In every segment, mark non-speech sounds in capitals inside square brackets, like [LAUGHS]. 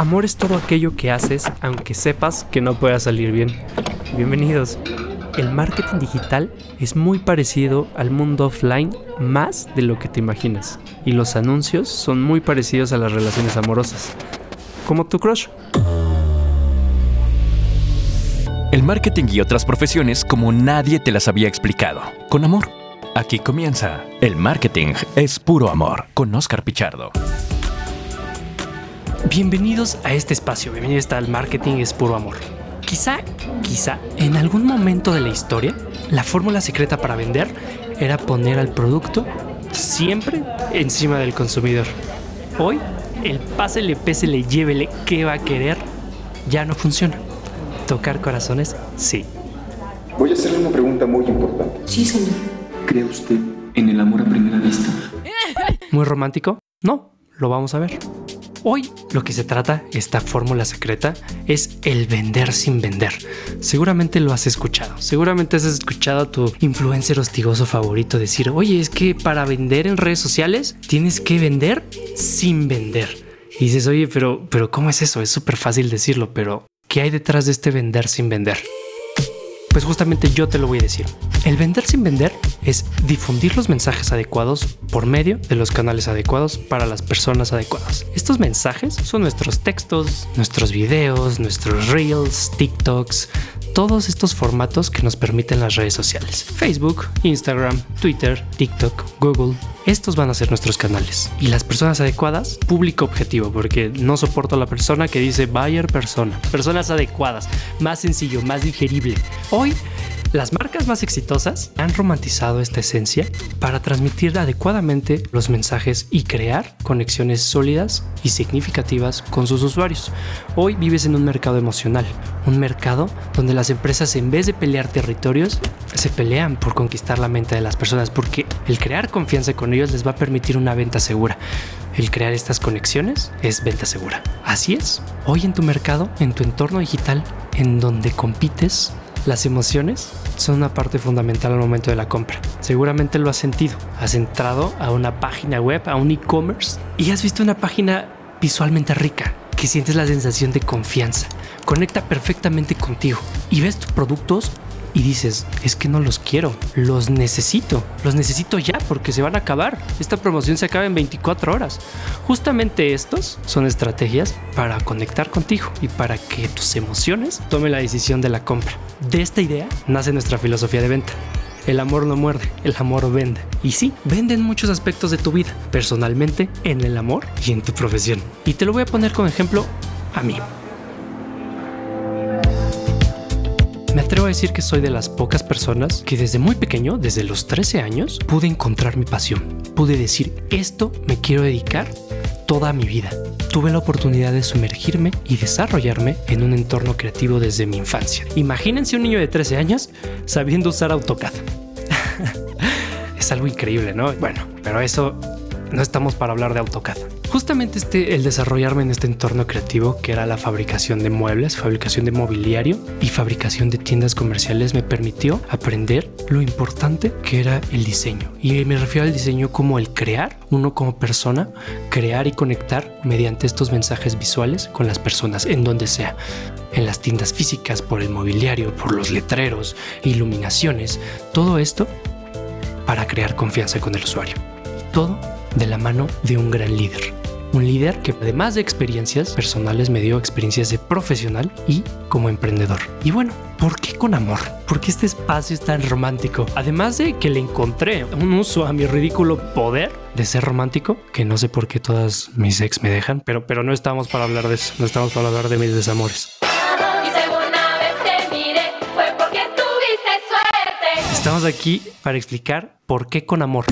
Amor es todo aquello que haces aunque sepas que no pueda salir bien. Bienvenidos. El marketing digital es muy parecido al mundo offline más de lo que te imaginas. Y los anuncios son muy parecidos a las relaciones amorosas. Como tu crush. El marketing y otras profesiones como nadie te las había explicado. Con amor. Aquí comienza. El marketing es puro amor. Con Oscar Pichardo. Bienvenidos a este espacio, bienvenidos al Marketing es puro amor. Quizá, quizá, en algún momento de la historia, la fórmula secreta para vender era poner al producto siempre encima del consumidor. Hoy, el pásele, pésele, llévele, ¿qué va a querer? Ya no funciona. Tocar corazones, sí. Voy a hacerle una pregunta muy importante. Sí, señor. ¿Cree usted en el amor a primera vista? ¿Muy romántico? No, lo vamos a ver. Hoy lo que se trata, esta fórmula secreta, es el vender sin vender. Seguramente lo has escuchado. Seguramente has escuchado a tu influencer hostigoso favorito decir, oye, es que para vender en redes sociales tienes que vender sin vender. Y dices, oye, pero, pero ¿cómo es eso? Es súper fácil decirlo, pero ¿qué hay detrás de este vender sin vender? Pues justamente yo te lo voy a decir. El vender sin vender es difundir los mensajes adecuados por medio de los canales adecuados para las personas adecuadas. Estos mensajes son nuestros textos, nuestros videos, nuestros reels, TikToks, todos estos formatos que nos permiten las redes sociales. Facebook, Instagram, Twitter, TikTok, Google. Estos van a ser nuestros canales. Y las personas adecuadas, público objetivo, porque no soporto a la persona que dice buyer persona. Personas adecuadas, más sencillo, más digerible. Hoy las marcas más exitosas han romantizado esta esencia para transmitir adecuadamente los mensajes y crear conexiones sólidas y significativas con sus usuarios. Hoy vives en un mercado emocional, un mercado donde las empresas en vez de pelear territorios, se pelean por conquistar la mente de las personas porque el crear confianza con ellos les va a permitir una venta segura. El crear estas conexiones es venta segura. Así es, hoy en tu mercado, en tu entorno digital, en donde compites, las emociones son una parte fundamental al momento de la compra. Seguramente lo has sentido. Has entrado a una página web, a un e-commerce y has visto una página visualmente rica, que sientes la sensación de confianza. Conecta perfectamente contigo y ves tus productos y dices, es que no los quiero, los necesito, los necesito ya porque se van a acabar. Esta promoción se acaba en 24 horas. Justamente estos son estrategias para conectar contigo y para que tus emociones tomen la decisión de la compra. De esta idea nace nuestra filosofía de venta. El amor no muerde, el amor vende. Y sí, vende en muchos aspectos de tu vida, personalmente, en el amor y en tu profesión. Y te lo voy a poner como ejemplo a mí. Me atrevo a decir que soy de las pocas personas que desde muy pequeño, desde los 13 años, pude encontrar mi pasión. Pude decir, esto me quiero dedicar toda mi vida. Tuve la oportunidad de sumergirme y desarrollarme en un entorno creativo desde mi infancia. Imagínense un niño de 13 años sabiendo usar AutoCAD. [LAUGHS] es algo increíble, ¿no? Bueno, pero eso no estamos para hablar de AutoCAD. Justamente este, el desarrollarme en este entorno creativo, que era la fabricación de muebles, fabricación de mobiliario y fabricación de tiendas comerciales, me permitió aprender lo importante que era el diseño. Y me refiero al diseño como el crear, uno como persona, crear y conectar mediante estos mensajes visuales con las personas, en donde sea en las tiendas físicas, por el mobiliario, por los letreros, iluminaciones, todo esto para crear confianza con el usuario. Todo de la mano de un gran líder. Un líder que además de experiencias personales me dio experiencias de profesional y como emprendedor. Y bueno, ¿por qué con amor? ¿Por qué este espacio es tan romántico? Además de que le encontré un uso a mi ridículo poder de ser romántico, que no sé por qué todas mis ex me dejan, pero, pero no estamos para hablar de eso, no estamos para hablar de mis desamores. Estamos aquí para explicar por qué con amor.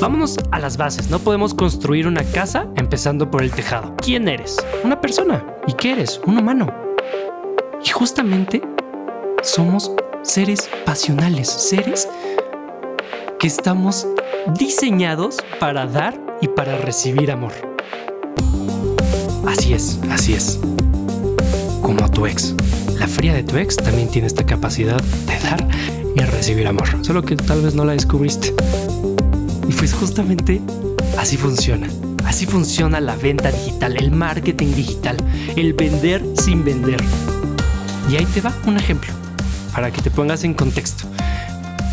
Vámonos a las bases. No podemos construir una casa empezando por el tejado. ¿Quién eres? Una persona. ¿Y qué eres? Un humano. Y justamente somos seres pasionales, seres que estamos diseñados para dar y para recibir amor. Así es, así es. Como tu ex. La fría de tu ex también tiene esta capacidad de dar y recibir amor, solo que tal vez no la descubriste. Pues justamente así funciona. Así funciona la venta digital, el marketing digital, el vender sin vender. Y ahí te va un ejemplo para que te pongas en contexto.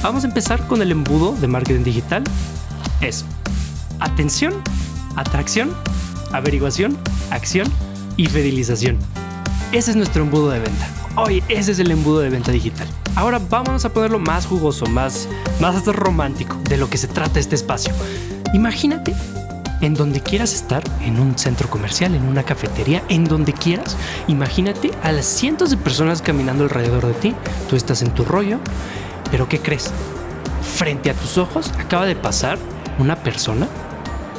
Vamos a empezar con el embudo de marketing digital. Es atención, atracción, averiguación, acción y fidelización. Ese es nuestro embudo de venta. Hoy ese es el embudo de venta digital. Ahora vamos a ponerlo más jugoso, más, más romántico de lo que se trata este espacio. Imagínate en donde quieras estar, en un centro comercial, en una cafetería, en donde quieras. Imagínate a las cientos de personas caminando alrededor de ti. Tú estás en tu rollo, pero ¿qué crees? Frente a tus ojos acaba de pasar una persona,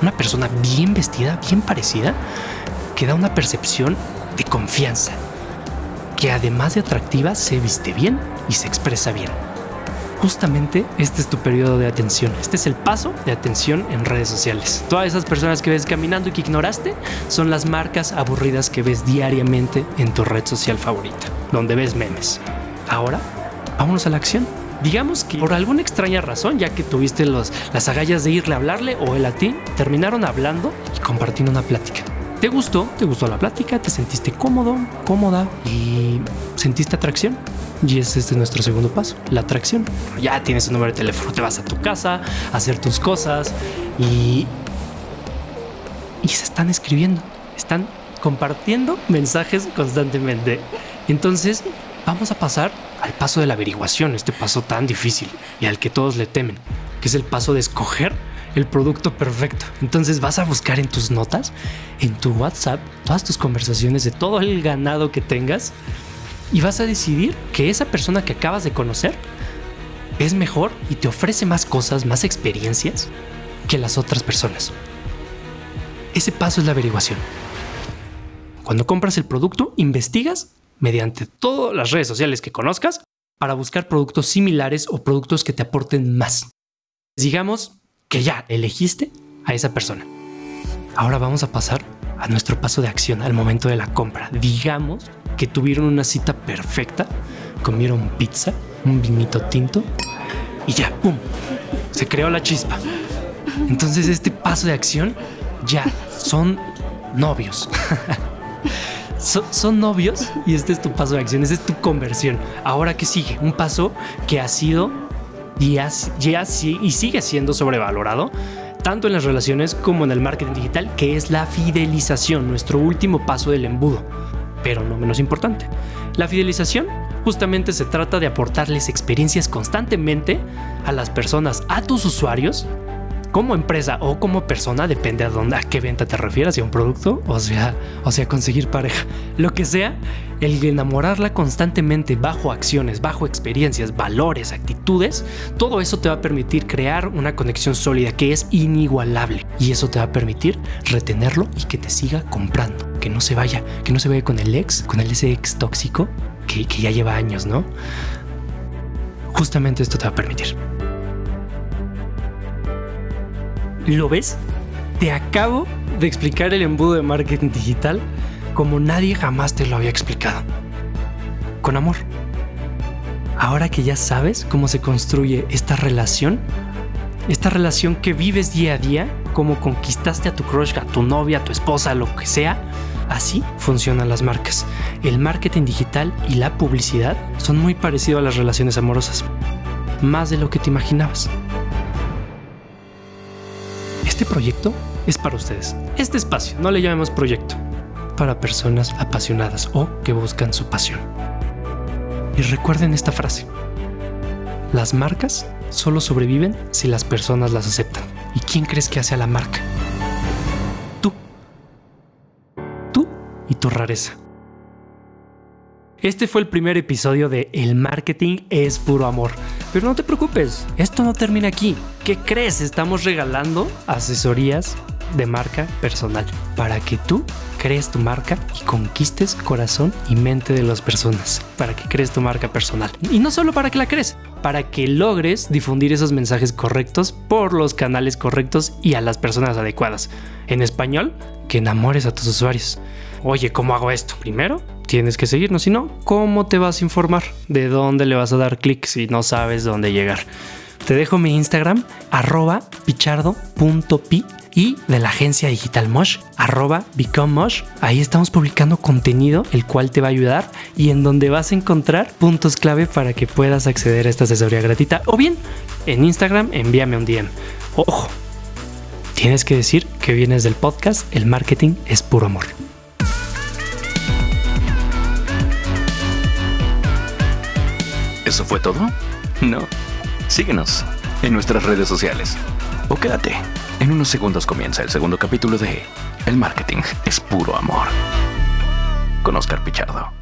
una persona bien vestida, bien parecida, que da una percepción de confianza, que además de atractiva se viste bien y se expresa bien. Justamente este es tu periodo de atención. Este es el paso de atención en redes sociales. Todas esas personas que ves caminando y que ignoraste son las marcas aburridas que ves diariamente en tu red social favorita, donde ves memes. Ahora, vámonos a la acción. Digamos que por alguna extraña razón, ya que tuviste los, las agallas de irle a hablarle o él a ti, terminaron hablando y compartiendo una plática. ¿Te gustó? ¿Te gustó la plática? ¿Te sentiste cómodo, cómoda y sentiste atracción? Y ese es nuestro segundo paso, la atracción. Ya tienes un número de teléfono, te vas a tu casa a hacer tus cosas y, y se están escribiendo, están compartiendo mensajes constantemente. Entonces, vamos a pasar al paso de la averiguación, este paso tan difícil y al que todos le temen, que es el paso de escoger el producto perfecto. Entonces vas a buscar en tus notas, en tu WhatsApp, todas tus conversaciones de todo el ganado que tengas y vas a decidir que esa persona que acabas de conocer es mejor y te ofrece más cosas, más experiencias que las otras personas. Ese paso es la averiguación. Cuando compras el producto, investigas mediante todas las redes sociales que conozcas para buscar productos similares o productos que te aporten más. Digamos que ya elegiste a esa persona. Ahora vamos a pasar a nuestro paso de acción al momento de la compra. Digamos que tuvieron una cita perfecta, comieron pizza, un vinito tinto y ya, ¡pum! Se creó la chispa. Entonces este paso de acción ya son novios. [LAUGHS] son, novios y este es tu paso de acción, este es tu conversión. Ahora que sigue, un paso que ha sido y, y sigue siendo sobrevalorado tanto en las relaciones como en el marketing digital, que es la fidelización, nuestro último paso del embudo, pero no menos importante. La fidelización justamente se trata de aportarles experiencias constantemente a las personas, a tus usuarios, como empresa o como persona, depende a dónde, a qué venta te refieras, si a un producto, o sea, o sea, conseguir pareja, [LAUGHS] lo que sea, el enamorarla constantemente bajo acciones, bajo experiencias, valores, actitudes, todo eso te va a permitir crear una conexión sólida que es inigualable y eso te va a permitir retenerlo y que te siga comprando, que no se vaya, que no se vaya con el ex, con el ese ex tóxico que, que ya lleva años, ¿no? Justamente esto te va a permitir. ¿Lo ves? Te acabo de explicar el embudo de marketing digital como nadie jamás te lo había explicado. Con amor. Ahora que ya sabes cómo se construye esta relación, esta relación que vives día a día, cómo conquistaste a tu crush, a tu novia, a tu esposa, lo que sea, así funcionan las marcas. El marketing digital y la publicidad son muy parecidos a las relaciones amorosas, más de lo que te imaginabas. Este proyecto es para ustedes. Este espacio, no le llamemos proyecto, para personas apasionadas o que buscan su pasión. Y recuerden esta frase. Las marcas solo sobreviven si las personas las aceptan. ¿Y quién crees que hace a la marca? Tú. Tú y tu rareza. Este fue el primer episodio de El marketing es puro amor. Pero no te preocupes, esto no termina aquí. ¿Qué crees? Estamos regalando asesorías de marca personal para que tú crees tu marca y conquistes corazón y mente de las personas, para que crees tu marca personal. Y no solo para que la crees, para que logres difundir esos mensajes correctos por los canales correctos y a las personas adecuadas. En español, que enamores a tus usuarios. Oye, ¿cómo hago esto? Primero, tienes que seguirnos, si no, ¿cómo te vas a informar? ¿De dónde le vas a dar clic si no sabes dónde llegar? Te dejo mi Instagram, arroba pichardo.pi y de la agencia digital Mosh, arroba Become Mosh. Ahí estamos publicando contenido el cual te va a ayudar y en donde vas a encontrar puntos clave para que puedas acceder a esta asesoría gratuita. O bien, en Instagram envíame un DM. Ojo, tienes que decir que vienes del podcast El marketing es puro amor. ¿Eso fue todo? No. Síguenos en nuestras redes sociales. O quédate. En unos segundos comienza el segundo capítulo de El marketing es puro amor. Con Oscar Pichardo.